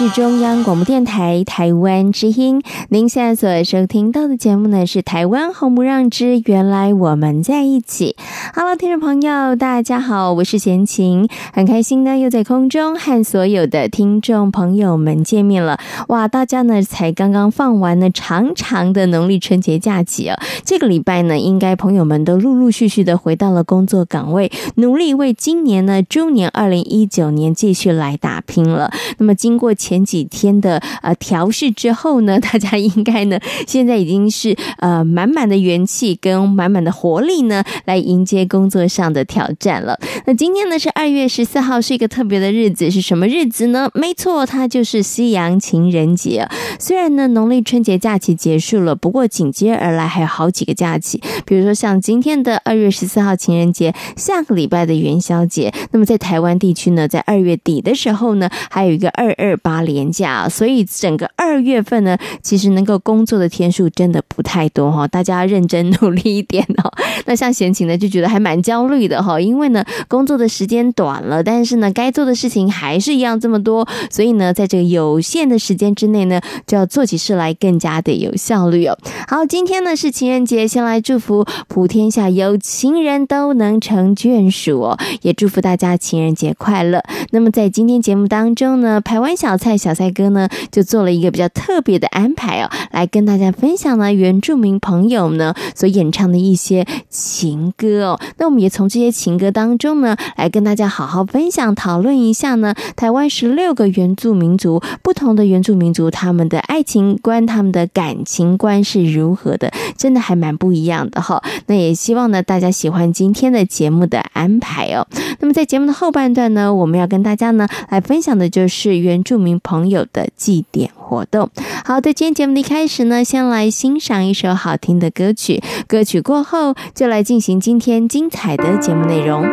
是中央广播电台台湾之音。您现在所收听到的节目呢，是《台湾红不让之原来我们在一起》。Hello，听众朋友，大家好，我是贤琴，很开心呢，又在空中和所有的听众朋友们见面了。哇，大家呢才刚刚放完了长长的农历春节假期啊，这个礼拜呢，应该朋友们都陆陆续续的回到了工作岗位，努力为今年呢，猪年二零一九年继续来打拼了。那么经过前几天的呃调试之后呢，大家应该呢现在已经是呃满满的元气跟满满的活力呢，来迎接工作上的挑战了。那今天呢是二月十四号，是一个特别的日子，是什么日子呢？没错，它就是西洋情人节。虽然呢农历春节假期结束了，不过紧接而来还有好几个假期，比如说像今天的二月十四号情人节，下个礼拜的元宵节。那么在台湾地区呢，在二月底的时候呢，还有一个二二。八连假，所以整个二月份呢，其实能够工作的天数真的不太多哈，大家要认真努力一点哦。那像闲情呢，就觉得还蛮焦虑的哈，因为呢，工作的时间短了，但是呢，该做的事情还是一样这么多，所以呢，在这个有限的时间之内呢，就要做起事来更加的有效率哦。好，今天呢是情人节，先来祝福普天下有情人都能成眷属哦，也祝福大家情人节快乐。那么在今天节目当中呢，排湾。小蔡小蔡哥呢，就做了一个比较特别的安排哦，来跟大家分享呢原住民朋友呢所演唱的一些情歌哦。那我们也从这些情歌当中呢，来跟大家好好分享讨论一下呢，台湾十六个原住民族，不同的原住民族他们的爱情观、他们的感情观是如何的，真的还蛮不一样的哈。那也希望呢大家喜欢今天的节目的安排哦。那么在节目的后半段呢，我们要跟大家呢来分享的就是原住。民朋友的祭典活动。好的，今天节目的一开始呢，先来欣赏一首好听的歌曲。歌曲过后，就来进行今天精彩的节目内容。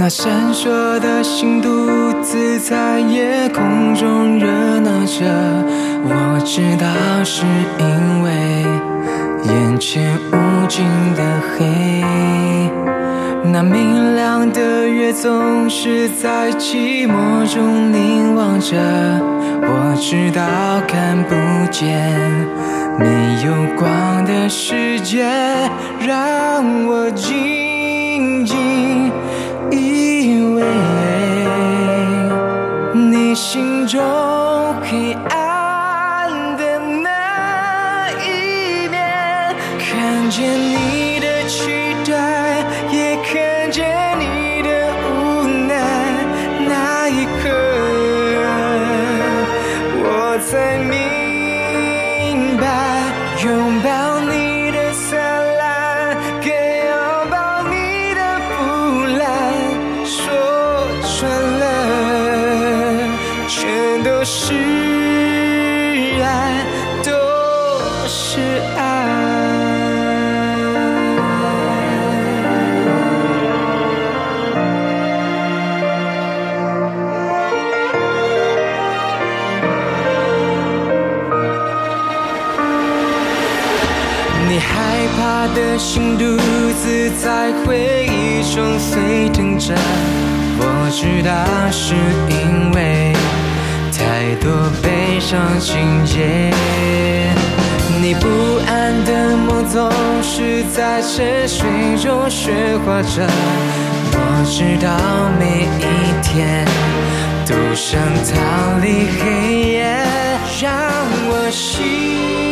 那闪烁的星独自在夜空中热闹着，我知道是因眼前无尽的黑。那明亮的月总是在寂寞中凝望着，我知道看不见没有光的世界，让我静静。以为你心中看心独自在回忆中沸腾着，我知道是因为太多悲伤情节。你不安的梦总是在沉睡中喧哗着，我知道每一天都想逃离黑夜，让我心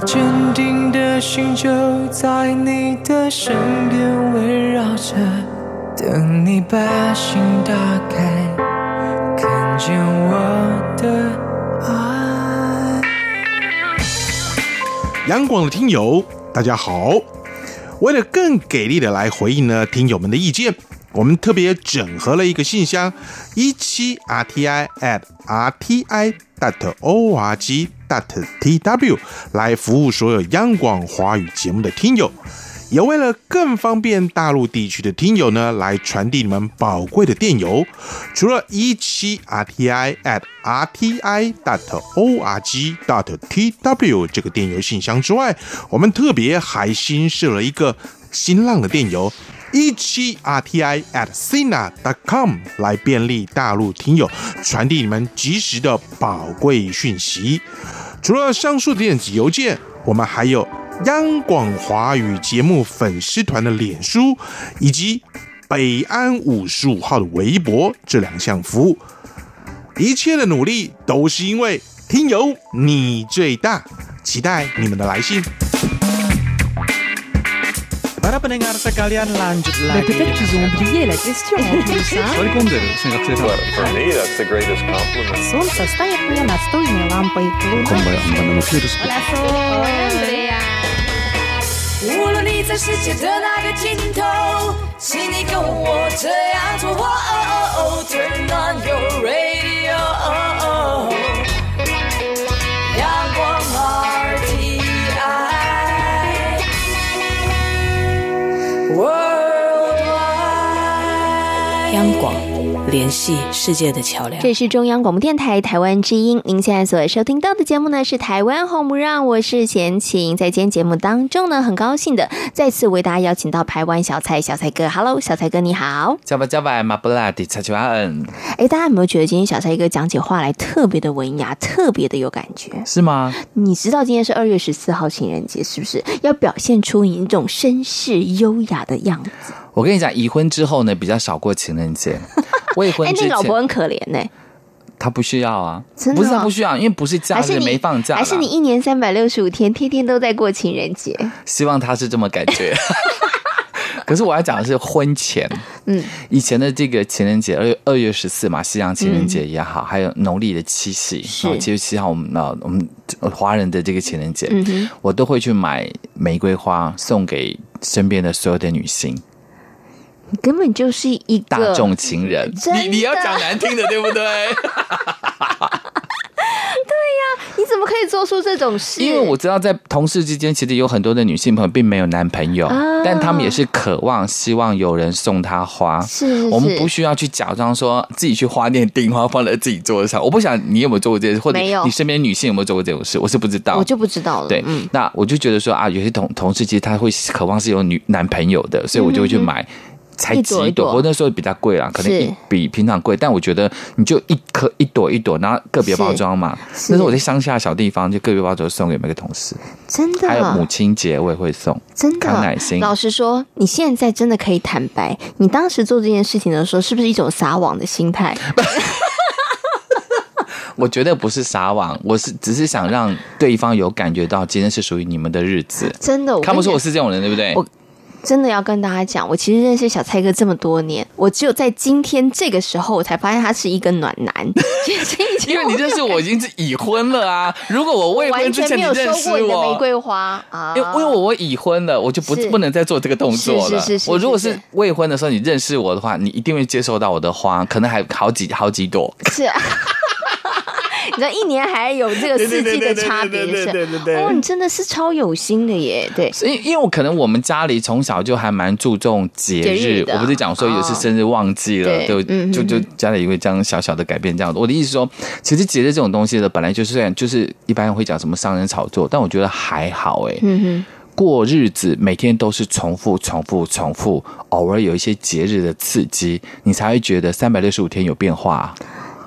我坚定的心就在你的身边围绕着，等你把心打开，看见我的爱。央广的听友，大家好！为了更给力的来回应呢听友们的意见，我们特别整合了一个信箱：一七 rti at rti dot dot。tw 来服务所有央广华语节目的听友，也为了更方便大陆地区的听友呢，来传递你们宝贵的电邮。除了一七 rti at rti dot org dot tw 这个电邮信箱之外，我们特别还新设了一个新浪的电邮。一七 rti at sina dot com 来便利大陆听友传递你们及时的宝贵讯息。除了上述的电子邮件，我们还有央广华语节目粉丝团的脸书，以及北安五十五号的微博这两项服务。一切的努力都是因为听友你最大，期待你们的来信。Para pendengar sekalian lanjut lagi. Peut-être qu'ils ont oublié la question en plus, hein? For me, that's the greatest compliment. Солнце стоит мне настольной лампой. Hola, Sol. Andrea. 无论你在世界的哪个尽头，请你跟我这样做。 联系世界的桥梁。这是中央广播电台台湾之音，您现在所收听到的节目呢是台湾红不让，我是贤琴。在今天节目当中呢，很高兴的再次为大家邀请到台湾小蔡小蔡哥，Hello，小蔡哥你好。加马布拉迪查丘阿恩，哎，大家有没有觉得今天小蔡哥讲起话来特别的文雅，特别的有感觉？是吗？你知道今天是二月十四号情人节，是不是要表现出你一种绅士优雅的样子？我跟你讲，已婚之后呢，比较少过情人节。未婚之前，哎，那老婆很可怜呢。他不需要啊，真的不是他不需要，因为不是假日没放假，还是你一年三百六十五天，天天都在过情人节。希望他是这么感觉。可是我要讲的是婚前，嗯，以前的这个情人节，二月二月十四嘛，西洋情人节也好，嗯、还有农历的七夕，是七月七号，我们呃我们华人的这个情人节，嗯哼，我都会去买玫瑰花送给身边的所有的女性。你根本就是一个大众情人，你你要讲难听的，对不对？对呀，你怎么可以做出这种事？因为我知道，在同事之间，其实有很多的女性朋友并没有男朋友，啊、但他们也是渴望、希望有人送她花。是，是，是，我们不需要去假装说自己去花店订花放在自己桌子上。我不想你有没有做过这件事，或者你身边女性有没有做过这种事？我是不知道，我就不知道了。对，嗯、那我就觉得说啊，有些同同事其实他会渴望是有女男朋友的，所以我就会去买。嗯才几朵，我那时候比较贵啦，可能比平常贵，但我觉得你就一颗一朵一朵，然后个别包装嘛。那时候我在乡下小地方，就个别包装送给每个同事。真的，还有母亲节我也会送，真的康乃馨。老实说，你现在真的可以坦白，你当时做这件事情的时候，是不是一种撒网的心态？我觉得不是撒网，我是只是想让对方有感觉到今天是属于你们的日子。真的，看不出我是这种人，对不对？真的要跟大家讲，我其实认识小蔡哥这么多年，我只有在今天这个时候，我才发现他是一个暖男。因为你认识我已经是已婚了啊！如果我未婚之前你认识我，完全没有收过你的玫瑰花啊！因为因为我已婚了，我就不不能再做这个动作了。我如果是未婚的时候你认识我的话，你一定会接受到我的花，可能还好几好几朵。是啊。你知道一年还有这个四季的差别是哦，你真的是超有心的耶！对，所以因为我可能我们家里从小就还蛮注重节日，我不是讲说有次生日忘记了，就就就家里也会这样小小的改变这样子。我的意思说，其实节日这种东西呢，本来就是这样，就是一般人会讲什么商人炒作，但我觉得还好哎。嗯哼，过日子每天都是重复、重复、重复，偶尔有一些节日的刺激，你才会觉得三百六十五天有变化。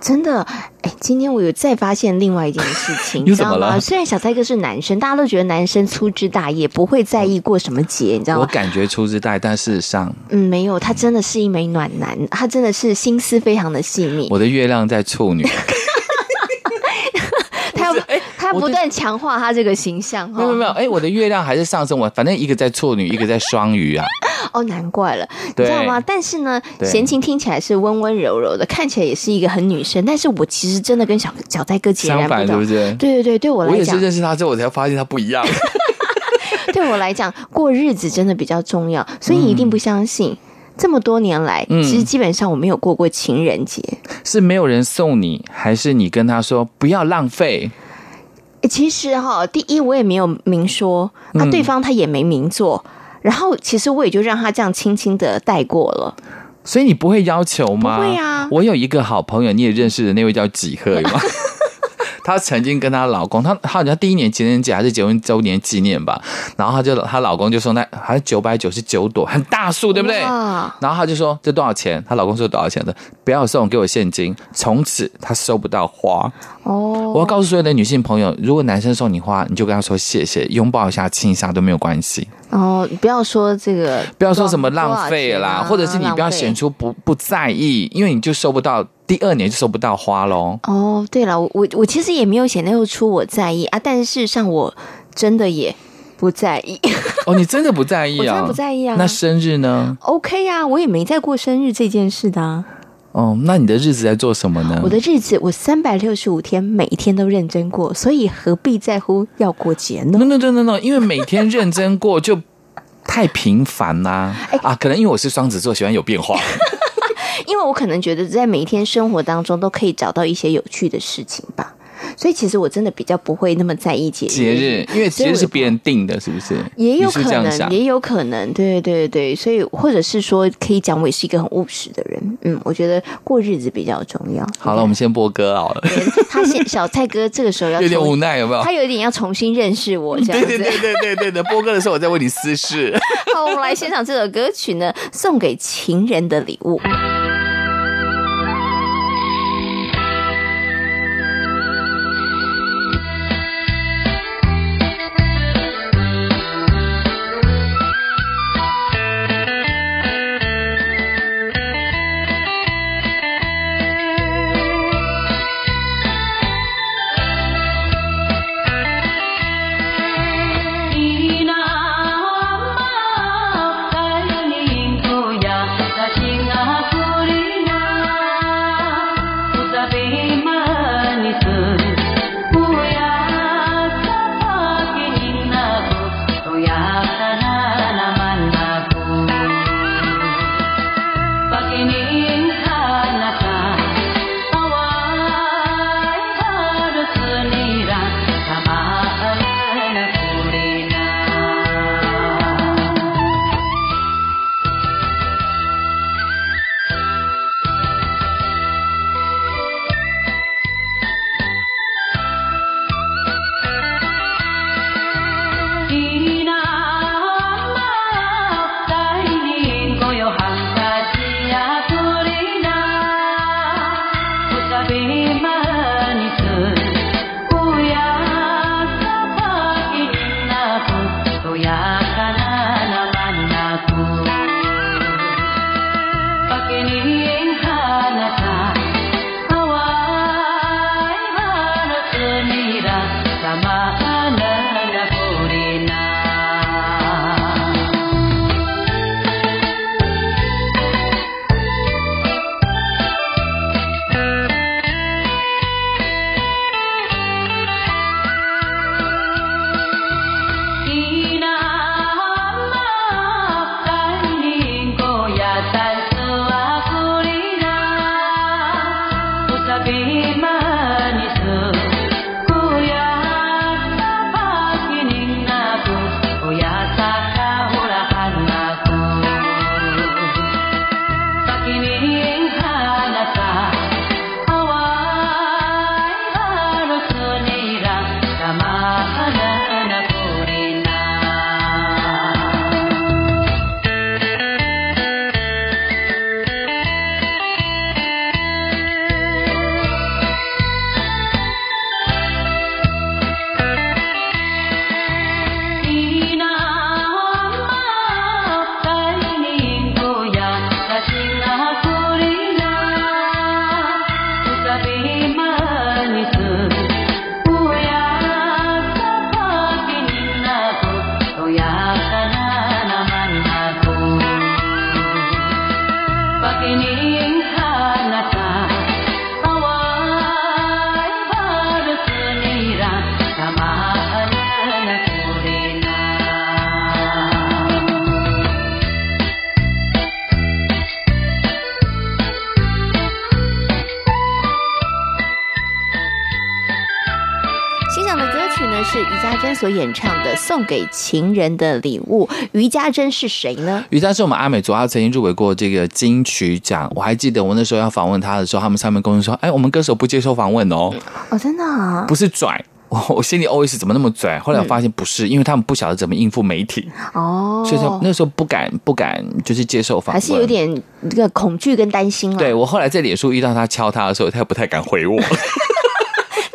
真的，哎，今天我有再发现另外一件事情，你知道吗？虽然小蔡哥是男生，大家都觉得男生粗枝大叶，不会在意过什么节，你知道吗？我感觉粗枝大叶，但事实上，嗯，没有，他真的是一枚暖男，他真的是心思非常的细腻。我的月亮在处女。不断强化他这个形象。没有没有，哎，我的月亮还是上升，我反正一个在处女，一个在双鱼啊。哦，难怪了，你知道吗？但是呢，贤琴听起来是温温柔柔的，看起来也是一个很女生。但是我其实真的跟小小戴哥截然不同，对不对？对对对，对我来讲，我也是认识他之后，我才发现他不一样。对我来讲，过日子真的比较重要，所以你一定不相信，这么多年来，其实基本上我没有过过情人节，是没有人送你，还是你跟他说不要浪费？其实哈，第一我也没有明说，那对方他也没明做。然后，其实我也就让他这样轻轻的带过了。所以你不会要求吗？不会啊。我有一个好朋友，你也认识的那位叫几何吗？她曾经跟她老公，她她好像第一年情人节还是结婚周年纪念吧，然后她就她老公就送那还是九百九十九朵，很大束，对不对？然后她就说这多少钱？她老公说多少钱的？不要送，给我现金。从此她收不到花。哦，我要告诉所有的女性朋友，如果男生送你花，你就跟他说谢谢，拥抱一下，亲一下都没有关系。哦，不要说这个，不要说什么浪费啦，啊、或者是你不要显出不不在意，因为你就收不到，第二年就收不到花喽。哦，对了，我我其实也没有显露出我在意啊，但是事实上我真的也不在意。哦，你真的不在意啊？我真的不在意啊。那生日呢？OK 啊，我也没在过生日这件事的啊。哦，那你的日子在做什么呢？我的日子，我三百六十五天每一天都认真过，所以何必在乎要过节呢？No no no no no，因为每天认真过就太平凡啦、啊。啊，可能因为我是双子座，喜欢有变化。因为我可能觉得在每一天生活当中都可以找到一些有趣的事情吧。所以其实我真的比较不会那么在意节日节日，因为节日是别人定的，是不是？也有可能，也有可能，对对对，所以或者是说，可以讲我也是一个很务实的人。嗯，我觉得过日子比较重要。好了，我们先播歌好了。他现小蔡哥这个时候要有点无奈，有没有？他有点要重新认识我，这样子。对对对对对对的，播歌的时候我再为你私事。好，我们来欣赏这首歌曲呢，送给情人的礼物。所演唱的《送给情人的礼物》。余家珍是谁呢？余家是我们阿美族，他曾经入围过这个金曲奖。我还记得我那时候要访问他的时候，他们上面公司说：“哎，我们歌手不接受访问哦。”哦，真的啊？不是拽，我我心里 always 怎么那么拽？后来我发现不是，因为他们不晓得怎么应付媒体哦，所以说那时候不敢不敢就是接受访问，还是有点这个恐惧跟担心啊。对，我后来在脸书遇到他敲他的时候，他也不太敢回我。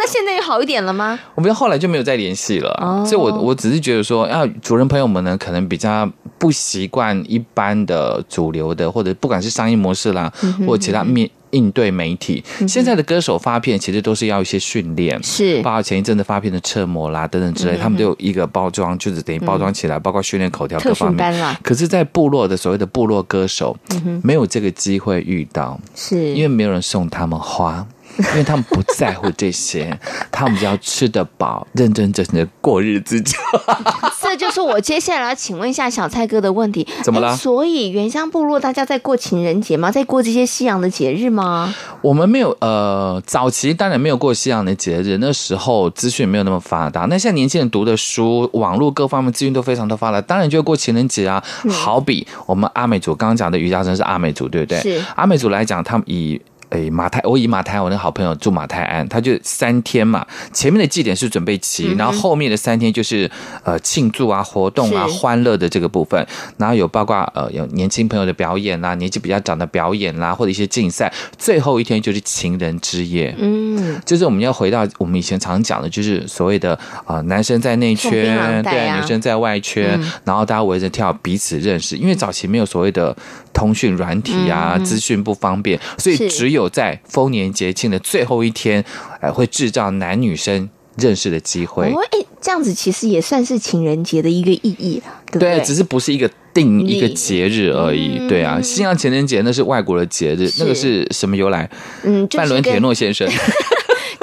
现在有好一点了吗？我们后来就没有再联系了。哦、所以我我只是觉得说，啊，主人朋友们呢，可能比较不习惯一般的主流的，或者不管是商业模式啦，嗯、或者其他面应对媒体。现在的歌手发片其实都是要一些训练，是包括前一阵子发片的车模啦等等之类，他们都有一个包装，就是等于包装起来，嗯、包括训练口条各方面。可是，在部落的所谓的部落歌手，没有这个机会遇到，是因为没有人送他们花。因为他们不在乎这些，他们只要吃得饱，认真真的过日子就好。这这就是我接下来要请问一下小蔡哥的问题。怎么了所以原乡部落大家在过情人节吗？在过这些西洋的节日吗？我们没有呃，早期当然没有过西洋的节日，那时候资讯没有那么发达。那现在年轻人读的书、网络各方面资讯都非常的发达，当然就会过情人节啊。好比我们阿美族刚刚讲的余家珍是阿美族，对不对？是阿美族来讲，他们以诶，马太，我以马太，我那个好朋友住马太安，他就三天嘛，前面的祭典是准备期，然后后面的三天就是呃庆祝啊、活动啊、是。欢乐的这个部分，然后有包括呃有年轻朋友的表演啦、年纪比较长的表演啦，或者一些竞赛，最后一天就是情人之夜，嗯，就是我们要回到我们以前常讲的，就是所谓的啊、呃、男生在内圈，对，女生在外圈，然后大家围着跳，彼此认识，因为早期没有所谓的通讯软体啊，资讯不方便，所以只有在丰年节庆的最后一天，呃，会制造男女生认识的机会。哦，哎，这样子其实也算是情人节的一个意义了，对不对？只是不是一个定一个节日而已。嗯对啊，西洋情人节那是外国的节日，那个是什么由来？嗯，就是范伦铁诺先生。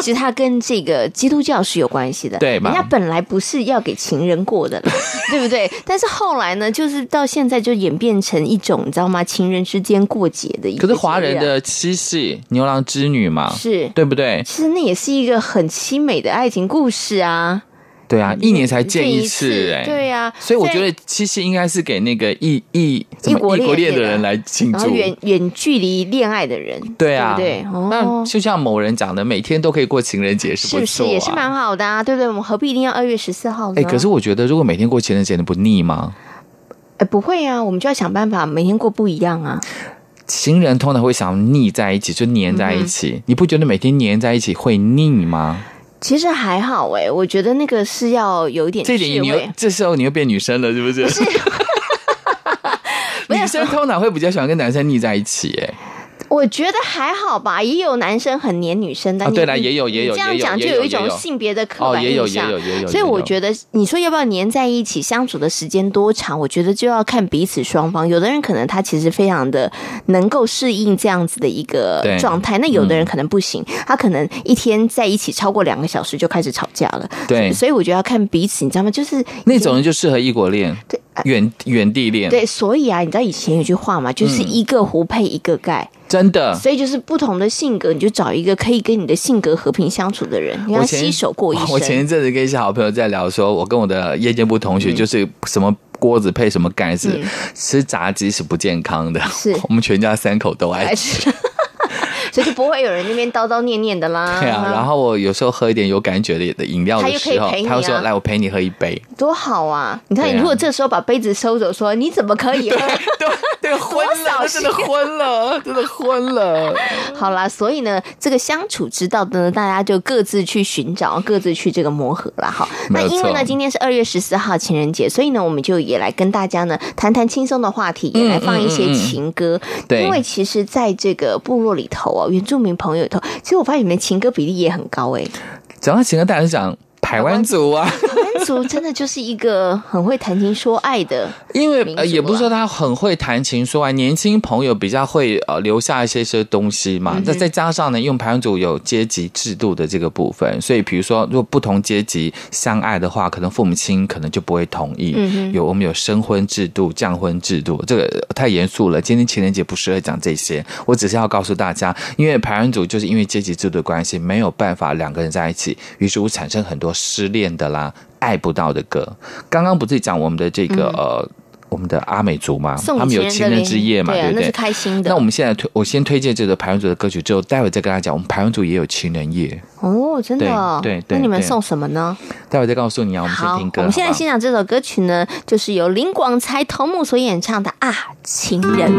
其实它跟这个基督教是有关系的，对吧人家本来不是要给情人过的，对不对？但是后来呢，就是到现在就演变成一种，你知道吗？情人之间过节的一个。可是华人的七夕，牛郎织女嘛，是对不对？其实那也是一个很凄美的爱情故事啊。对啊，一年才见一次、哎，对啊所以我觉得七夕应该是给那个异异异国恋的人来庆祝。远远距离恋爱的人，对啊，对不对？那哦，就像某人讲的，每天都可以过情人节，不、啊、是不是也是蛮好的啊？对不对？我们何必一定要二月十四号呢？哎，可是我觉得，如果每天过情人节，你不腻吗？哎，不会啊，我们就要想办法每天过不一样啊。情人通常会想腻在一起，就黏在一起。嗯、你不觉得每天黏在一起会腻吗？其实还好哎，我觉得那个是要有一点这点你又这时候你又变女生了，是不是？是 女生通常会比较喜欢跟男生腻在一起，哎。我觉得还好吧，也有男生很黏女生的。啊，对了，也有也有，这样讲就有一种性别的刻板印象。哦，也有也有也有。所以我觉得，你说要不要黏在一起，相处的时间多长？我觉得就要看彼此双方。有的人可能他其实非常的能够适应这样子的一个状态，那有的人可能不行，他可能一天在一起超过两个小时就开始吵架了。对，所以我觉得要看彼此，你知道吗？就是那种人就适合异国恋，对，远远地恋。对，所以啊，你知道以前有句话嘛，就是一个湖配一个盖。真的，所以就是不同的性格，你就找一个可以跟你的性格和平相处的人，你要携手过一生。我前一阵子跟一些好朋友在聊说，说我跟我的夜间部同学就是什么锅子配什么盖子，嗯、吃炸鸡是不健康的。是 我们全家三口都爱吃。所以就不会有人那边叨叨念念的啦。对啊，然后我有时候喝一点有感觉的的饮料的时候，他，啊、他会说：“来，我陪你喝一杯。”多好啊！你看，你如果这时候把杯子收走，说你怎么可以喝？对 对，对，昏了，真的昏了，真的昏了。好啦，所以呢，这个相处之道呢，大家就各自去寻找，各自去这个磨合啦。好，那因为呢，今天是二月十四号情人节，所以呢，我们就也来跟大家呢谈谈轻松的话题，也来放一些情歌。嗯嗯嗯、对，因为其实在这个部落里头啊。原住民朋友里头，其实我发现你们情歌比例也很高哎、欸。讲到情歌，大家是讲台湾族啊。族真的就是一个很会谈情说爱的，因为呃也不是说他很会谈情说爱，年轻朋友比较会呃留下一些些东西嘛。那、嗯、再加上呢，因为排湾族有阶级制度的这个部分，所以比如说如果不同阶级相爱的话，可能父母亲可能就不会同意。嗯、有我们有升婚制度、降婚制度，这个太严肃了。今天情人节不适合讲这些，我只是要告诉大家，因为排湾族就是因为阶级制度的关系，没有办法两个人在一起，于是乎产生很多失恋的啦。爱不到的歌，刚刚不是讲我们的这个、嗯、呃，我们的阿美族嘛，他们有情人之夜嘛，对，啊、对不对？那是开心的。那我们现在推，我先推荐这个排湾族的歌曲，之后待会再跟他讲，我们排湾族也有情人夜哦，真的、哦对。对对，那你们送什么呢？待会再告诉你啊。我们先听歌。我们现在欣赏这首歌曲呢，就是由林广才头目所演唱的《啊情人》。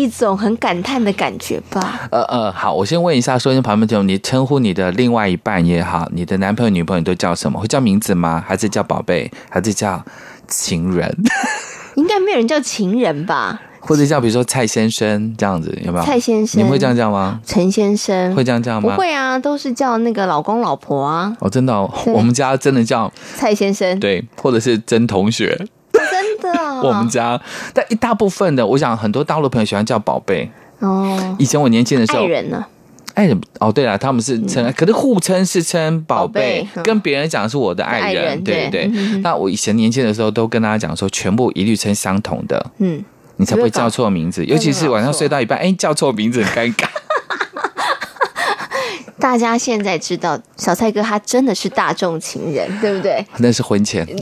一种很感叹的感觉吧？呃呃，好，我先问一下，收音旁边的朋友，你称呼你的另外一半也好，你的男朋友、女朋友都叫什么？会叫名字吗？还是叫宝贝？还是叫情人？应该没有人叫情人吧？或者叫比如说蔡先生这样子，有没有？蔡先生，你们会这样叫吗？陈先生会这样叫吗？不会啊，都是叫那个老公老婆啊。哦，真的、哦，我们家真的叫蔡先生，对，或者是曾同学，真的、哦。我们家，但一大部分的，我想很多大陆朋友喜欢叫宝贝。哦，以前我年轻的时候，爱人呢？爱人哦，对了，他们是称，嗯、可是互称是称宝贝，嗯、跟别人讲是我的爱人，对对对。嗯、那我以前年轻的时候都跟大家讲说，全部一律称相同的，嗯，你才不会叫错名字，尤其是晚上睡到一半，哎，叫错名字很尴尬。大家现在知道小蔡哥他真的是大众情人，对不对？那是婚前。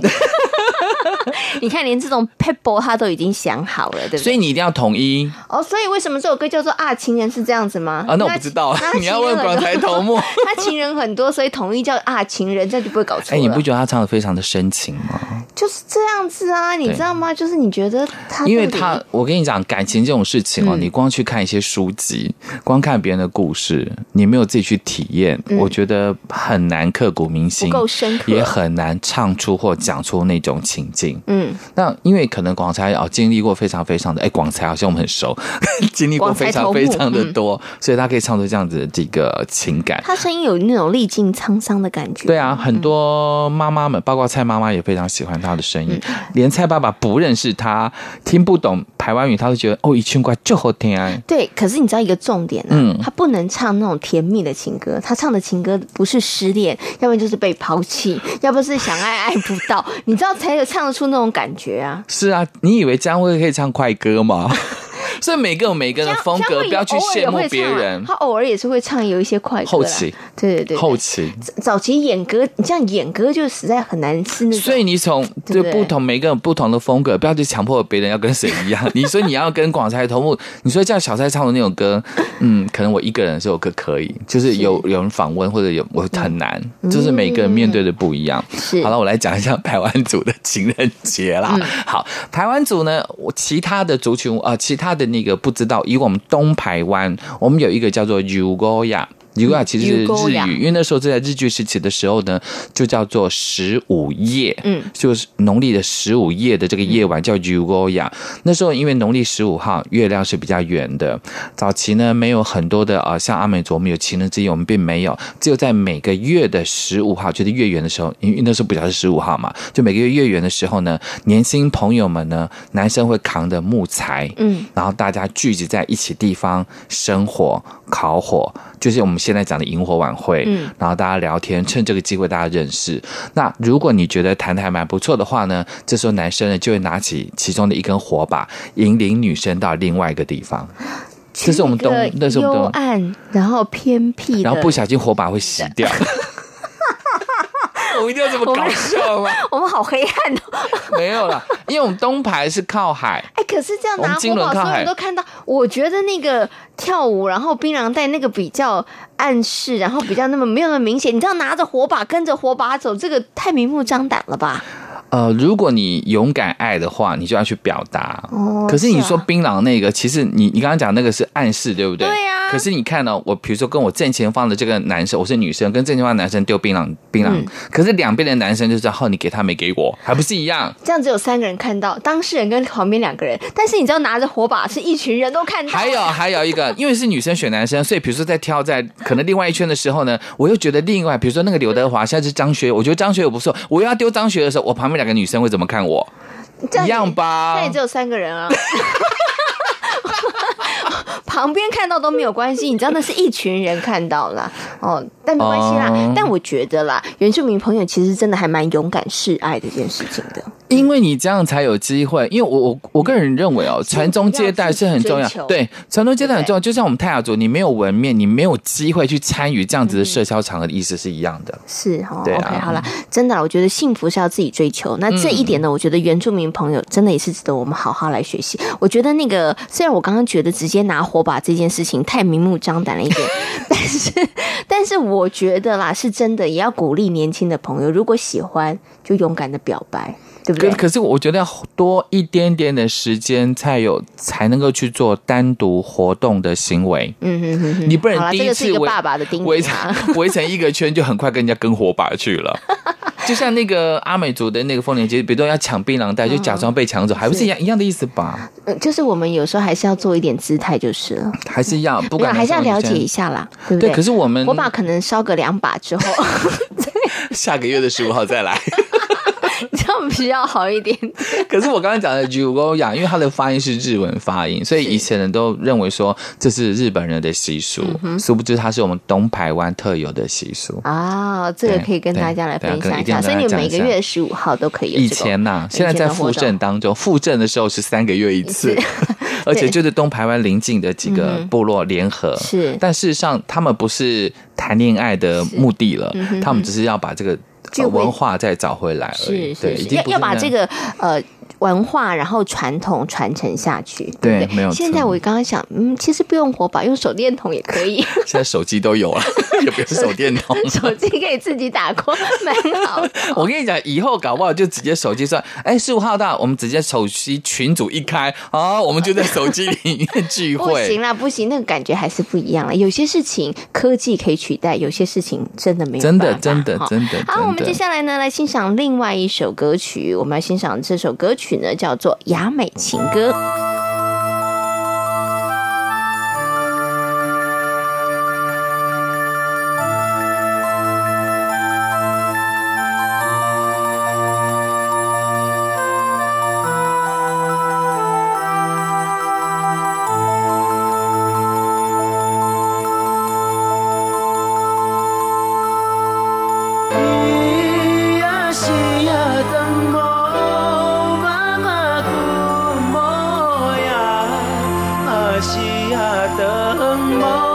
你看，连这种 pebble 他都已经想好了，对不对？所以你一定要统一哦。所以为什么这首歌叫做啊情人是这样子吗？啊，那我不知道，你要问广才头目。他情人很多，所以统一叫啊情人，这样就不会搞错。哎，你不觉得他唱的非常的深情吗？就是这样子啊，你知道吗？就是你觉得他，因为他，我跟你讲，感情这种事情哦，你光去看一些书籍，光看别人的故事，你没有自己去体验，我觉得很难刻骨铭心，不够深刻，也很难唱出或讲出那种情境。嗯，那因为可能广才哦经历过非常非常的，哎，广才好像我们很熟，经历过非常非常的多，所以他可以唱出这样子的这个情感。他声音有那种历尽沧桑的感觉。对啊，很多妈妈们，包括蔡妈妈也非常喜欢他的声音，连蔡爸爸不认识他，听不懂台湾语，他都觉得哦，一群怪就好听啊。对，可是你知道一个重点啊，嗯，他不能唱那种甜蜜的情歌，他唱的情歌不是失恋，要不然就是被抛弃，要不是想爱爱不到，你知道才有唱得出出那种感觉啊。是啊，你以为江蕙可以唱快歌吗？所以每个有每个人的风格，不要去羡慕别人。他偶尔也是会唱有一些快歌。后期，对对对，后期早期演歌，你这样演歌就实在很难是那种。所以你从就不同，每个人不同的风格，不要去强迫别人要跟谁一样。你说你要跟广才同步，你说叫小蔡唱的那种歌，嗯，可能我一个人这首歌可以，就是有有人访问或者有我很难，就是每个人面对的不一样。是好了，我来讲一下 台湾组的情人节啦。好，台湾组呢，我其他的族群啊，其他的那个不知道。以我们东排湾，我们有一个叫做 Ugoya。如果其实是日语，因为那时候在日据时期的时候呢，就叫做十五夜，嗯，就是农历的十五夜的这个夜晚叫 Yugoya。那时候因为农历十五号月亮是比较圆的，早期呢没有很多的啊，像阿美族我们有情人之夜，我们并没有，只有在每个月的十五号，就是月圆的时候，因为那时候不晓得是十五号嘛，就每个月月圆的时候呢，年轻朋友们呢，男生会扛着木材，嗯，然后大家聚集在一起地方生火烤火，就是我们。现在讲的萤火晚会，嗯，然后大家聊天，趁这个机会大家认识。那如果你觉得谈的还蛮不错的话呢，这时候男生呢就会拿起其中的一根火把，引领女生到另外一个地方。这是我们东，那是我们东，幽暗，然后偏僻，然后不小心火把会熄掉。我们一定要这么搞笑吗？我？我们好黑暗哦！没有啦，因为我们东排是靠海。哎，可是这样拿火把，所有人都看到。我觉得那个跳舞，然后槟榔带那个比较暗示，然后比较那么没有那么明显。你知道拿着火把跟着火把走，这个太明目张胆了吧？呃，如果你勇敢爱的话，你就要去表达。哦，可是你说槟榔那个，其实你你刚刚讲那个是暗示，对不对？对呀。可是你看呢、哦，我比如说跟我正前方的这个男生，我是女生，跟正前方的男生丢槟榔，槟榔。嗯、可是两边的男生就知道，哦，你给他没给我，还不是一样？这样只有三个人看到，当事人跟旁边两个人。但是你知道拿着火把是一群人都看到。还有还有一个，因为是女生选男生，所以比如说在挑在可能另外一圈的时候呢，我又觉得另外，比如说那个刘德华，现在是张学友，我觉得张学友不错，我又要丢张学友的时候，我旁边两个女生会怎么看我？一样吧？那也只有三个人啊。旁边看到都没有关系，你知道那是一群人看到了 哦，但没关系啦。Uh, 但我觉得啦，原住民朋友其实真的还蛮勇敢示爱的这件事情的。因为你这样才有机会，因为我我我个人认为哦，传宗接代是很重要。对，传宗接代很重要。就像我们泰雅族，你没有文面，你没有机会去参与这样子的社交场合的意思是一样的。是哈，对啊。OK，好了，真的，我觉得幸福是要自己追求。那这一点呢，我觉得原住民朋友真的也是值得我们好好来学习。我觉得那个虽然我刚刚觉得直接拿火把这件事情太明目张胆了一点，但是但是我觉得啦，是真的也要鼓励年轻的朋友，如果喜欢就勇敢的表白。对不对？可是我觉得要多一点点的时间才有才能够去做单独活动的行为。嗯哼哼哼，你不能第一次围围成 围成一个圈就很快跟人家跟火把去了。就像那个阿美族的那个丰年节，比如说要抢槟榔袋，就假装被抢走，还不是一样一样的意思吧？嗯，就是我们有时候还是要做一点姿态，就是了。还是要不管还是要了解一下啦，对不对？可是我们火把可能烧个两把之后，下个月的十五号再来。比较好一点。可是我刚刚讲的 Yugoya，因为它的发音是日文发音，所以以前人都认为说这是日本人的习俗，殊不知它是我们东台湾特有的习俗啊。这个可以跟大家来分享一下。所以你每个月十五号都可以。以前呐，现在在复振当中，复振的时候是三个月一次，而且就是东台湾邻近的几个部落联合。是，但事实上他们不是谈恋爱的目的了，他们只是要把这个。文化再找回来而已。对，是是是，要要把这个呃。文化，然后传统传承下去，对，对没有。现在我刚刚想，嗯，其实不用火把，用手电筒也可以。现在手机都有了，有没有手电筒？手机可以自己打光，蛮好。我跟你讲，以后搞不好就直接手机算，哎，十五号到，我们直接手机群组一开啊，我们就在手机里面聚会。不行啦，不行，那个感觉还是不一样了。有些事情科技可以取代，有些事情真的没有。真的，真的，真的。好，我们接下来呢，来欣赏另外一首歌曲。我们来欣赏这首歌曲。曲呢叫做《雅美情歌》。more.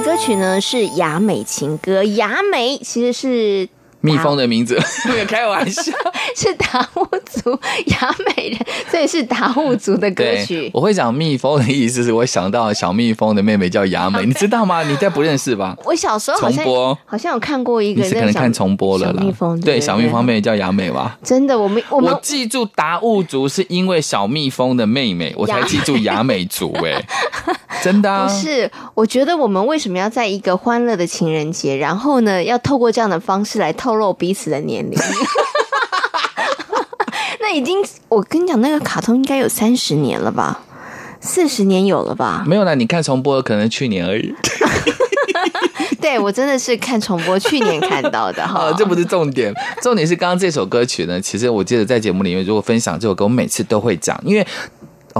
歌曲呢是雅美情歌，雅美其实是蜜蜂的名字 没有开玩笑，是达悟族雅美人，所以是达悟族的歌曲。我会讲蜜蜂的意思是我想到小蜜蜂的妹妹叫雅美，你知道吗？你应该不认识吧？我小时候重播好像有看过一个，你是可能看重播了啦。蜜蜂对小蜜蜂妹妹叫雅美吧？真的，我们我们我记住达悟族是因为小蜜蜂的妹妹，我才记住雅美族。哎，真的啊？不是，我觉得我们为什么要在一个欢乐的情人节，然后呢，要透过这样的方式来透露彼此的年龄？那已经，我跟你讲，那个卡通应该有三十年了吧，四十年有了吧？没有啦，你看重播可能去年而已。对，我真的是看重播，去年看到的哈。这不是重点，重点是刚刚这首歌曲呢。其实我记得在节目里面，如果分享这首歌，我每次都会讲，因为。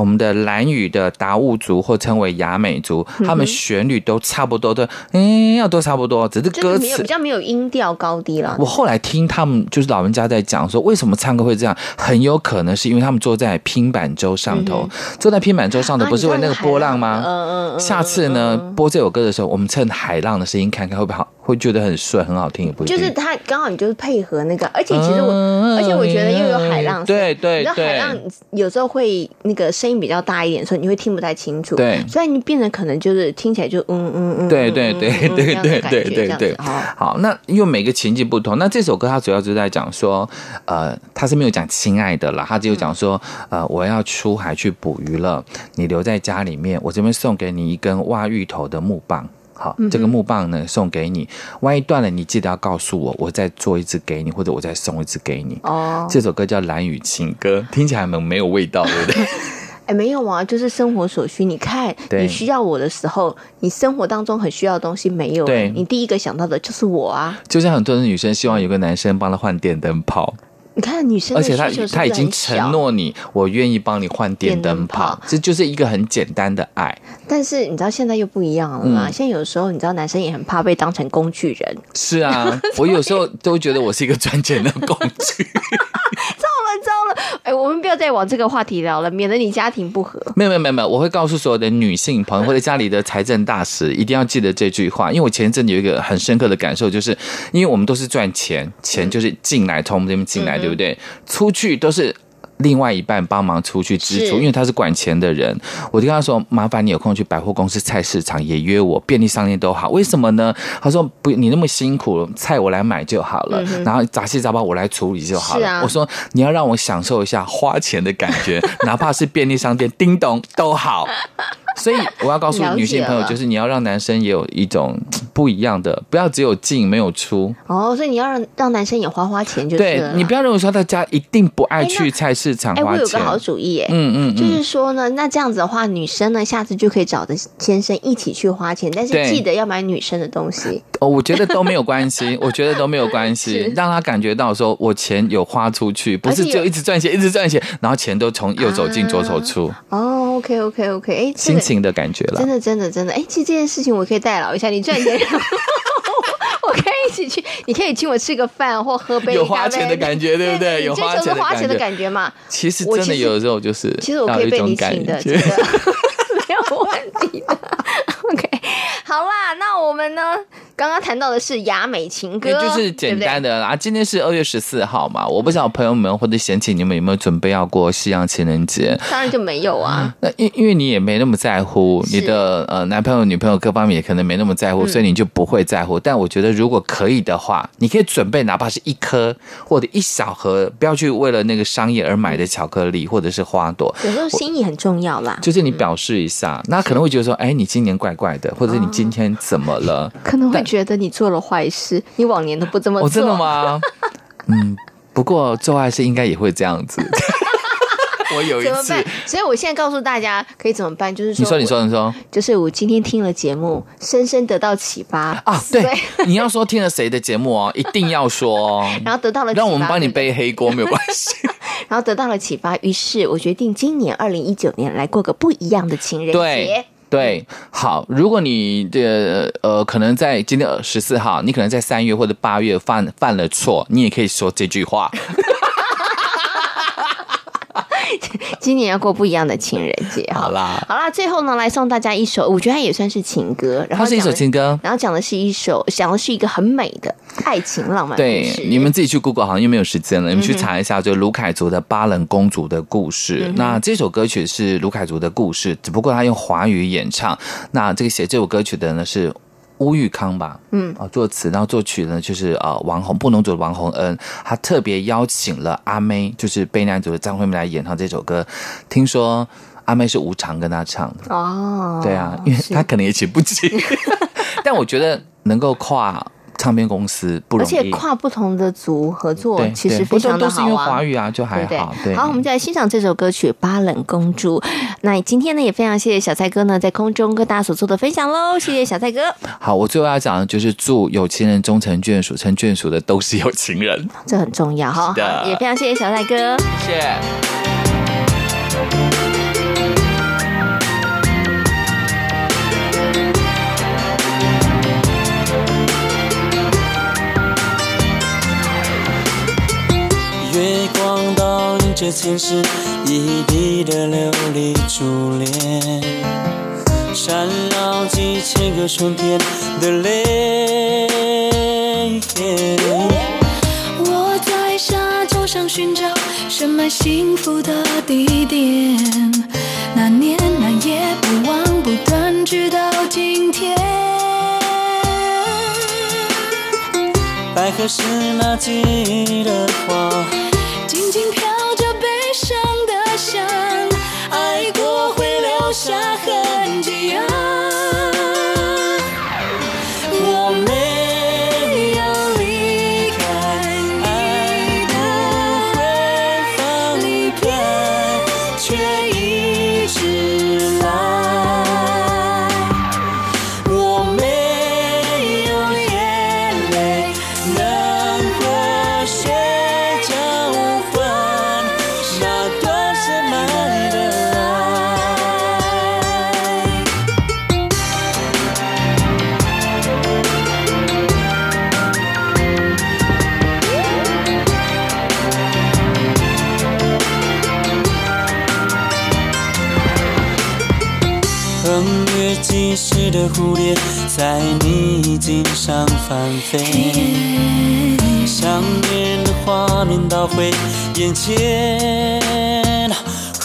我们的蓝屿的达悟族或称为雅美族，他们旋律都差不多的，哎，要都差不多，只是歌词比较没有音调高低了。我后来听他们就是老人家在讲说，为什么唱歌会这样，很有可能是因为他们坐在拼板舟上头，坐在拼板舟上头不是会那个波浪吗？嗯嗯。下次呢播这首歌的时候，我们趁海浪的声音看看会不会好。会觉得很顺，很好听，也不就是他刚好你就是配合那个，而且其实我，嗯、而且我觉得又有海浪，对对对，你知道海浪有时候会那个声音比较大一点，所以你会听不太清楚，对，所以你变得可能就是听起来就嗯嗯嗯，对对对对对对对对，好，那因为每个情境不同，那这首歌它主要就是在讲说，呃，它是没有讲亲爱的啦，它只有讲说，呃，我要出海去捕鱼了，你留在家里面，我这边送给你一根挖芋头的木棒。好，这个木棒呢送给你，万一断了，你记得要告诉我，我再做一支给你，或者我再送一支给你。哦，这首歌叫《蓝雨情歌》，听起来很没有味道，对不对？哎，没有啊，就是生活所需。你看，你需要我的时候，你生活当中很需要的东西没有，对，你第一个想到的就是我啊。就像很多的女生希望有个男生帮她换电灯泡。你看女生，而且他他已经承诺你，我愿意帮你换电灯泡，这就是一个很简单的爱。但是你知道现在又不一样了嘛？现在有时候你知道男生也很怕被当成工具人。是啊，我有时候都觉得我是一个赚钱的工具。糟了糟了，哎，我们不要再往这个话题聊了，免得你家庭不和。没有没有没有没有，我会告诉所有的女性朋友或者家里的财政大使，一定要记得这句话，因为我前一阵有一个很深刻的感受，就是因为我们都是赚钱，钱就是进来从我们这边进来，对不对？出去都是另外一半帮忙出去支出，因为他是管钱的人。我就跟他说：“麻烦你有空去百货公司、菜市场也约我，便利商店都好。为什么呢？”他说：“不，你那么辛苦，菜我来买就好了，然后杂七杂八我来处理就好了。”我说：“你要让我享受一下花钱的感觉，哪怕是便利商店叮咚都好。”所以我要告诉女性朋友，就是你要让男生也有一种不一样的，不要只有进没有出。哦，所以你要让让男生也花花钱就对了，对，你不要认为说大家一定不爱去菜市场花钱。哎，我有个好主意，哎，嗯嗯，就是说呢，那这样子的话，女生呢下次就可以找的先生一起去花钱，但是记得要买女生的东西。哦，我觉得都没有关系，我觉得都没有关系，让他感觉到说我钱有花出去，不是就一直赚钱，一直赚钱，然后钱都从右手进左手出。哦，OK OK OK，哎，心情的感觉了，真的真的真的，哎，其实这件事情我可以代劳一下，你赚钱，我可以一起去，你可以请我吃个饭或喝杯，有花钱的感觉，对不对？有花钱的感觉嘛？其实真的有的时候就是，其实我可以被你请的，真的 没有问题的。OK，好啦，那我们呢？刚刚谈到的是雅美情歌，就是简单的啦。今天是二月十四号嘛，我不知道朋友们或者贤庆你们有没有准备要过西洋情人节？当然就没有啊。那因因为你也没那么在乎，你的呃男朋友、女朋友各方面也可能没那么在乎，所以你就不会在乎。但我觉得如果可以的话，你可以准备哪怕是一颗或者一小盒，不要去为了那个商业而买的巧克力或者是花朵。有时候心意很重要啦，就是你表示一下，那可能会觉得说，哎，你今年怪怪的，或者是你今天怎么了？可能会。觉得你做了坏事，你往年都不这么做。哦，真的吗？嗯，不过做坏事应该也会这样子。我有一次，所以我现在告诉大家可以怎么办，就是说，你说，你说，你说，就是我今天听了节目，深深得到启发啊。对，你要说听了谁的节目哦，一定要说哦。然后得到了让我们帮你背黑锅没有关系。然后得到了启发，于是我决定今年二零一九年来过个不一样的情人节。对，对好，如果你的呃，可能在今天十四号，你可能在三月或者八月犯犯了错，你也可以说这句话。今年要过不一样的情人节。好啦，好啦，最后呢，来送大家一首，我觉得它也算是情歌。然后它是一首情歌，然后讲的是一首，讲的是一个很美的爱情浪漫故事。对，你们自己去 Google，好像又没有时间了，你们去查一下，就卢凯族的《巴冷公主的故事》嗯。那这首歌曲是卢凯族的故事，只不过他用华语演唱。那这个写这首歌曲的呢是。乌玉康吧，嗯，啊，作词，然后作曲呢，就是呃，王红布农族的王洪恩，他特别邀请了阿妹，就是卑南族的张惠妹来演唱这首歌。听说阿妹是无偿跟他唱的哦，对啊，因为他可能也请不起，但我觉得能够跨。唱片公司不容易，而且跨不同的族合作，其实非常的好啊。都是因为华语啊，就还好。对，对，对，好，我们就来欣赏这首歌曲《巴冷公主》。那今天呢，也非常谢谢小蔡哥呢，在空中跟大家所做的分享喽。谢谢小蔡哥。好，我最后要讲的就是祝有情人终成眷属，成眷属的都是有情人，这很重要哈。也非常谢谢小蔡哥，谢谢。月光倒映着前世一地的琉璃珠帘，闪耀几千个春天的泪。我在沙洲上寻找深埋幸福的地点，那年那夜不忘不断，直到今可是那记忆的花的蝴蝶在你颈上翻飞，想念的画面倒回眼前。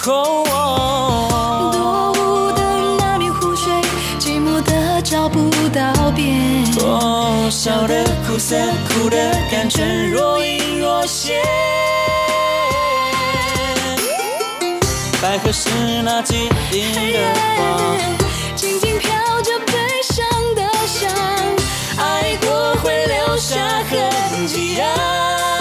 Oh, oh, 多雾的那面湖水，寂寞的找不到边。多少的苦涩，苦的甘醇，若隐若现。百合是那季的花。爱过会留下痕迹啊。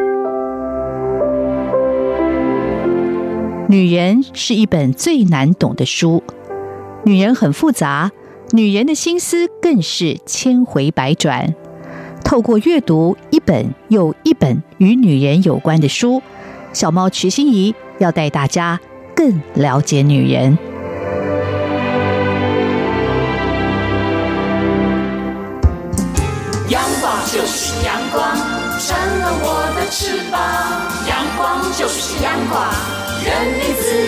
女人是一本最难懂的书，女人很复杂，女人的心思更是千回百转。透过阅读一本又一本与女人有关的书，小猫瞿欣怡要带大家更了解女人。阳光就是阳光，成了我的翅膀。阳光就是阳光。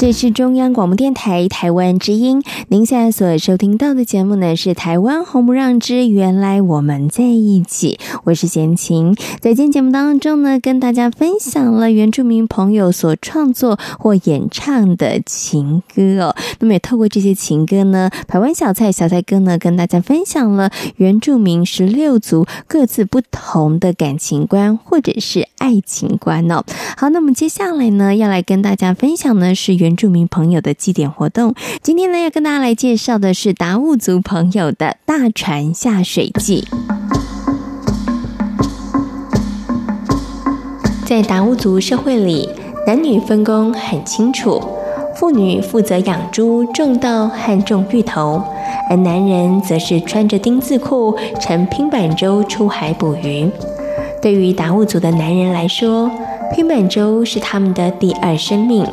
这是中央广播电台台湾之音，您现在所收听到的节目呢是《台湾红不让之原来我们在一起》，我是贤琴。在今天节目当中呢，跟大家分享了原住民朋友所创作或演唱的情歌哦。那么也透过这些情歌呢，台湾小蔡小蔡哥呢跟大家分享了原住民十六族各自不同的感情观或者是爱情观哦。好，那么接下来呢要来跟大家分享呢是原。原住民朋友的祭典活动，今天呢要跟大家来介绍的是达悟族朋友的大船下水祭。在达悟族社会里，男女分工很清楚，妇女负责养猪、种稻和种芋头，而男人则是穿着丁字裤，乘拼板舟出海捕鱼。对于达悟族的男人来说，拼板舟是他们的第二生命。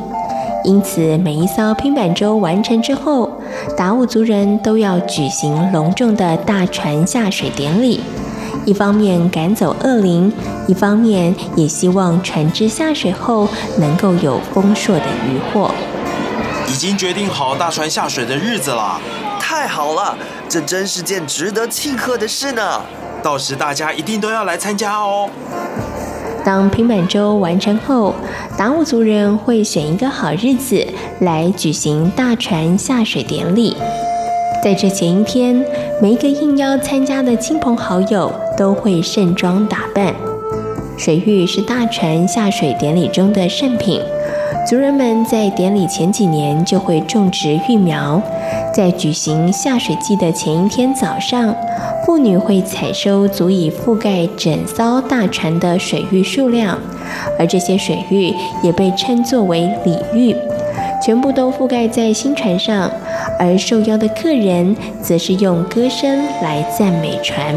因此，每一艘拼板舟完成之后，达悟族人都要举行隆重的大船下水典礼。一方面赶走恶灵，一方面也希望船只下水后能够有丰硕的渔获。已经决定好大船下水的日子了，太好了！这真是件值得庆贺的事呢。到时大家一定都要来参加哦。当平板舟完成后，达悟族人会选一个好日子来举行大船下水典礼。在这前一天，每一个应邀参加的亲朋好友都会盛装打扮。水域是大船下水典礼中的圣品，族人们在典礼前几年就会种植育苗。在举行下水祭的前一天早上，妇女会采收足以覆盖整艘大船的水域数量，而这些水域也被称作为礼域，全部都覆盖在新船上。而受邀的客人则是用歌声来赞美船。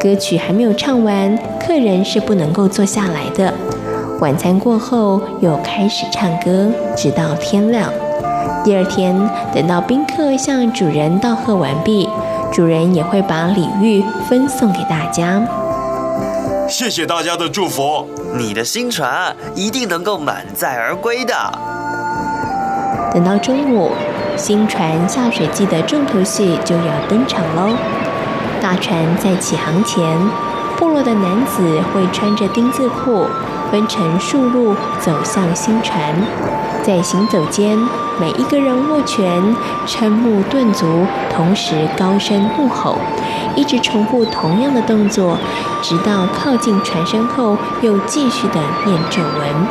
歌曲还没有唱完，客人是不能够坐下来的。晚餐过后又开始唱歌，直到天亮。第二天，等到宾客向主人道贺完毕。主人也会把礼遇分送给大家。谢谢大家的祝福，你的新船一定能够满载而归的。等到中午，新船下水祭的重头戏就要登场喽。大船在起航前，部落的男子会穿着丁字裤，分成数路走向新船。在行走间，每一个人握拳、瞠目顿足，同时高声怒吼，一直重复同样的动作，直到靠近船身后，又继续的念咒文。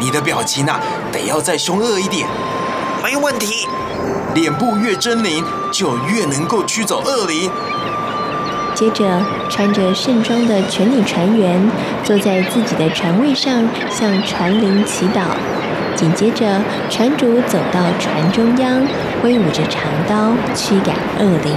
你的表情啊，得要再凶恶一点。没问题。脸部越狰狞，就越能够驱走恶灵。接着，穿着盛装的全体船员坐在自己的船位上，向船灵祈祷。紧接着，船主走到船中央，挥舞着长刀驱赶恶灵。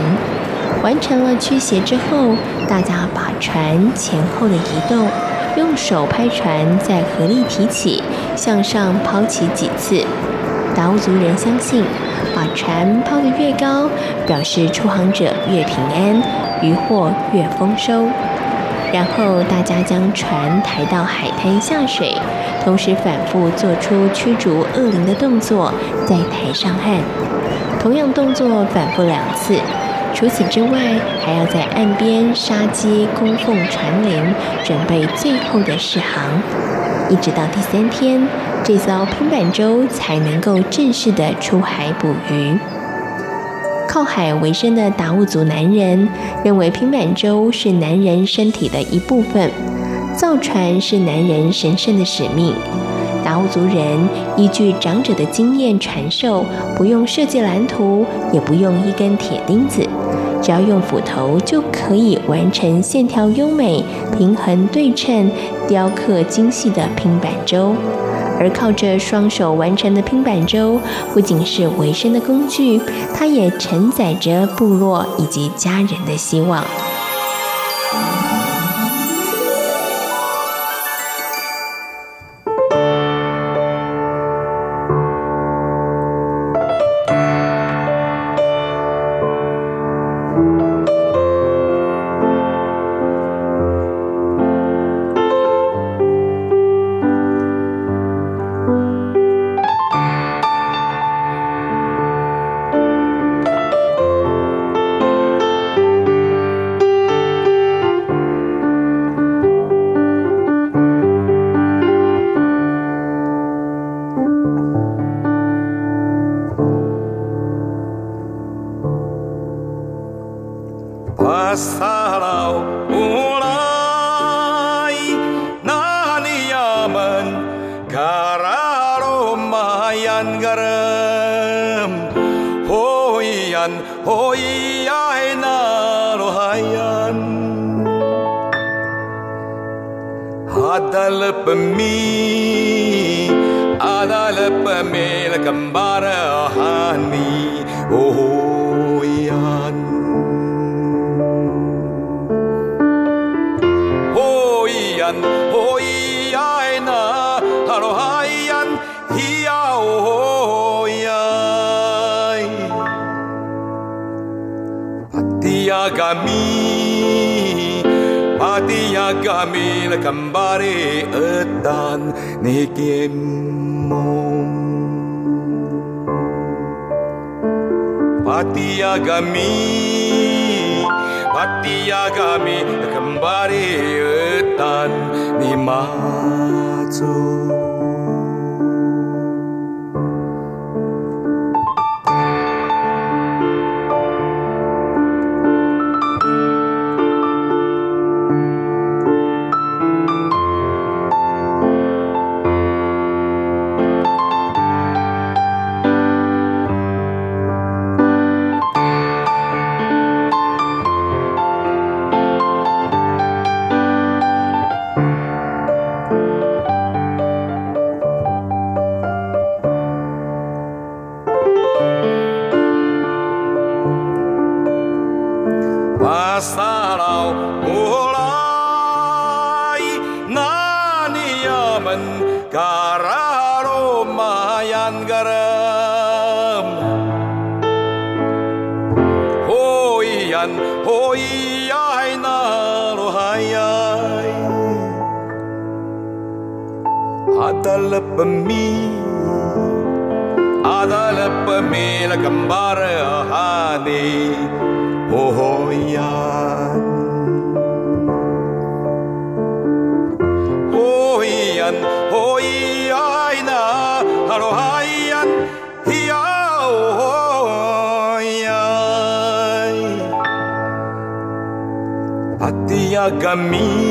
完成了驱邪之后，大家把船前后的移动，用手拍船，再合力提起，向上抛起几次。达悟族人相信，把船抛得越高，表示出航者越平安，渔获越丰收。然后大家将船抬到海滩下水，同时反复做出驱逐恶灵的动作，在台上岸。同样动作反复两次。除此之外，还要在岸边杀鸡供奉船灵，准备最后的试航。一直到第三天，这艘拼板舟才能够正式的出海捕鱼。靠海为生的达悟族男人认为平板舟是男人身体的一部分，造船是男人神圣的使命。达悟族人依据长者的经验传授，不用设计蓝图，也不用一根铁钉子，只要用斧头就可以完成线条优美、平衡对称、雕刻精细的平板舟。而靠着双手完成的拼板舟，不仅是维生的工具，它也承载着部落以及家人的希望。adalpa me adalpa me la cambara hani kami nakambari at dan ni Kimong. Patiagami, patiagami nakambari at etan ni Matsuh. adalapami adalapame la kambara ahade ohoya ohiyan ohiyaina arohayan hiya ohoya atiyagami oh,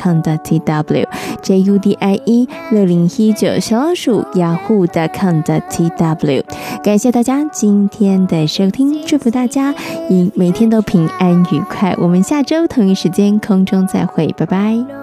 yahoo.com.tw judie 六零一九小老鼠 yahoo.com.tw。感谢大家今天的收听，祝福大家每天都平安愉快。我们下周同一时间空中再会，拜拜。